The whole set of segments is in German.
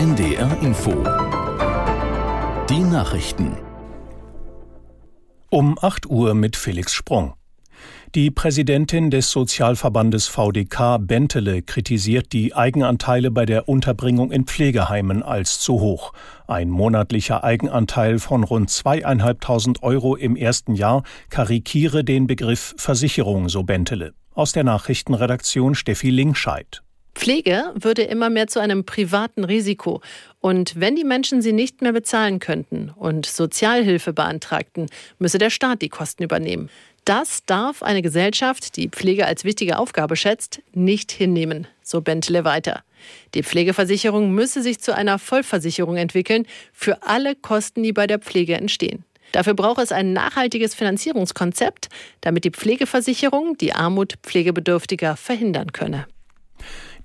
NDR Info. Die Nachrichten. Um 8 Uhr mit Felix Sprung. Die Präsidentin des Sozialverbandes VDK Bentele kritisiert die Eigenanteile bei der Unterbringung in Pflegeheimen als zu hoch. Ein monatlicher Eigenanteil von rund zweieinhalbtausend Euro im ersten Jahr karikiere den Begriff Versicherung, so Bentele. Aus der Nachrichtenredaktion Steffi Linkscheid. Pflege würde immer mehr zu einem privaten Risiko. Und wenn die Menschen sie nicht mehr bezahlen könnten und Sozialhilfe beantragten, müsse der Staat die Kosten übernehmen. Das darf eine Gesellschaft, die Pflege als wichtige Aufgabe schätzt, nicht hinnehmen, so Bentle weiter. Die Pflegeversicherung müsse sich zu einer Vollversicherung entwickeln für alle Kosten, die bei der Pflege entstehen. Dafür braucht es ein nachhaltiges Finanzierungskonzept, damit die Pflegeversicherung die Armut Pflegebedürftiger verhindern könne.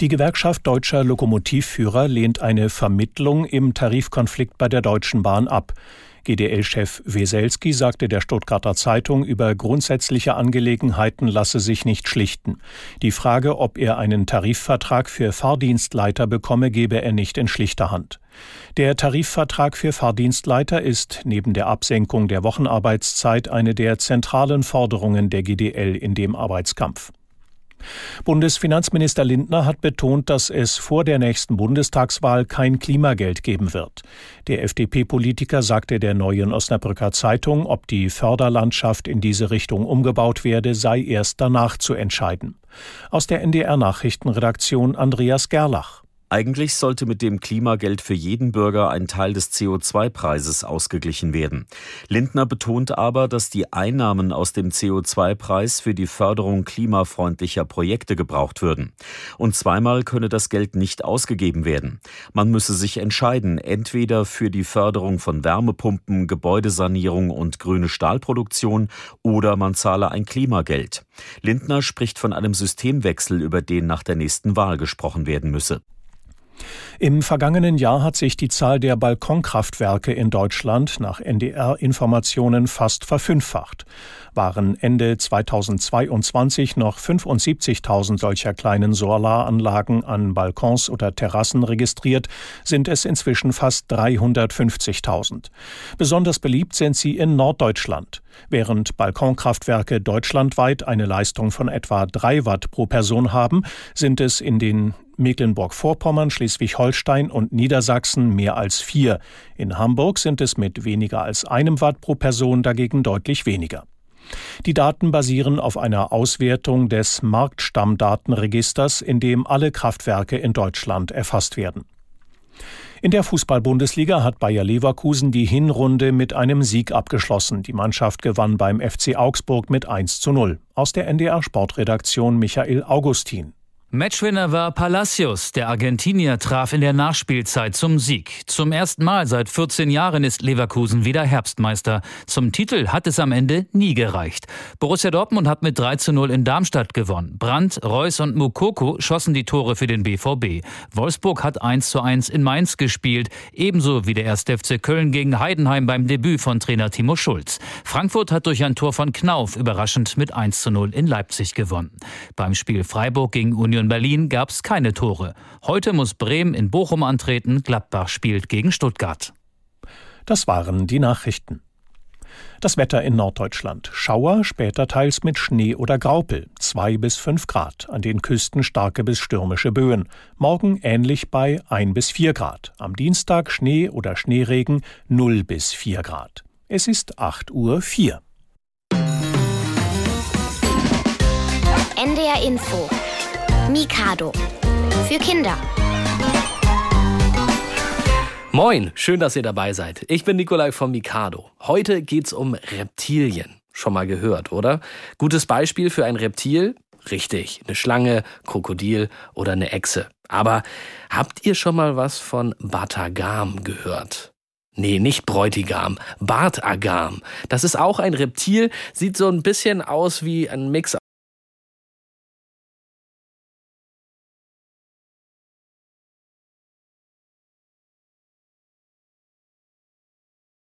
Die Gewerkschaft deutscher Lokomotivführer lehnt eine Vermittlung im Tarifkonflikt bei der Deutschen Bahn ab. GDL-Chef Weselski sagte der Stuttgarter Zeitung, über grundsätzliche Angelegenheiten lasse sich nicht schlichten. Die Frage, ob er einen Tarifvertrag für Fahrdienstleiter bekomme, gebe er nicht in schlichter Hand. Der Tarifvertrag für Fahrdienstleiter ist neben der Absenkung der Wochenarbeitszeit eine der zentralen Forderungen der GDL in dem Arbeitskampf. Bundesfinanzminister Lindner hat betont, dass es vor der nächsten Bundestagswahl kein Klimageld geben wird. Der FDP-Politiker sagte der neuen Osnabrücker Zeitung, ob die Förderlandschaft in diese Richtung umgebaut werde, sei erst danach zu entscheiden. Aus der NDR Nachrichtenredaktion Andreas Gerlach. Eigentlich sollte mit dem Klimageld für jeden Bürger ein Teil des CO2-Preises ausgeglichen werden. Lindner betont aber, dass die Einnahmen aus dem CO2-Preis für die Förderung klimafreundlicher Projekte gebraucht würden. Und zweimal könne das Geld nicht ausgegeben werden. Man müsse sich entscheiden, entweder für die Förderung von Wärmepumpen, Gebäudesanierung und grüne Stahlproduktion oder man zahle ein Klimageld. Lindner spricht von einem Systemwechsel, über den nach der nächsten Wahl gesprochen werden müsse. Im vergangenen Jahr hat sich die Zahl der Balkonkraftwerke in Deutschland nach NDR-Informationen fast verfünffacht. Waren Ende 2022 noch 75.000 solcher kleinen Solaranlagen an Balkons oder Terrassen registriert, sind es inzwischen fast 350.000. Besonders beliebt sind sie in Norddeutschland. Während Balkonkraftwerke deutschlandweit eine Leistung von etwa 3 Watt pro Person haben, sind es in den Mecklenburg-Vorpommern, Schleswig-Holstein und Niedersachsen mehr als vier. In Hamburg sind es mit weniger als einem Watt pro Person dagegen deutlich weniger. Die Daten basieren auf einer Auswertung des Marktstammdatenregisters, in dem alle Kraftwerke in Deutschland erfasst werden. In der Fußball-Bundesliga hat Bayer Leverkusen die Hinrunde mit einem Sieg abgeschlossen. Die Mannschaft gewann beim FC Augsburg mit 1 zu 0. Aus der NDR Sportredaktion Michael Augustin. Matchwinner war Palacios. Der Argentinier traf in der Nachspielzeit zum Sieg. Zum ersten Mal seit 14 Jahren ist Leverkusen wieder Herbstmeister. Zum Titel hat es am Ende nie gereicht. Borussia Dortmund hat mit 3 zu 0 in Darmstadt gewonnen. Brandt, Reus und Mukoko schossen die Tore für den BVB. Wolfsburg hat 1 zu 1 in Mainz gespielt, ebenso wie der 1. FC Köln gegen Heidenheim beim Debüt von Trainer Timo Schulz. Frankfurt hat durch ein Tor von Knauf überraschend mit 1 zu 0 in Leipzig gewonnen. Beim Spiel Freiburg gegen Union in Berlin gab es keine Tore. Heute muss Bremen in Bochum antreten, Gladbach spielt gegen Stuttgart. Das waren die Nachrichten. Das Wetter in Norddeutschland. Schauer, später teils mit Schnee oder Graupel. Zwei bis fünf Grad. An den Küsten starke bis stürmische Böen. Morgen ähnlich bei ein bis vier Grad. Am Dienstag Schnee oder Schneeregen null bis vier Grad. Es ist acht Uhr. vier. NDR Info Mikado. Für Kinder. Moin, schön, dass ihr dabei seid. Ich bin Nikolai von Mikado. Heute geht's um Reptilien. Schon mal gehört, oder? Gutes Beispiel für ein Reptil? Richtig, eine Schlange, Krokodil oder eine Echse. Aber habt ihr schon mal was von Batagam gehört? Nee, nicht Bräutigam, Bartagam. Das ist auch ein Reptil, sieht so ein bisschen aus wie ein Mix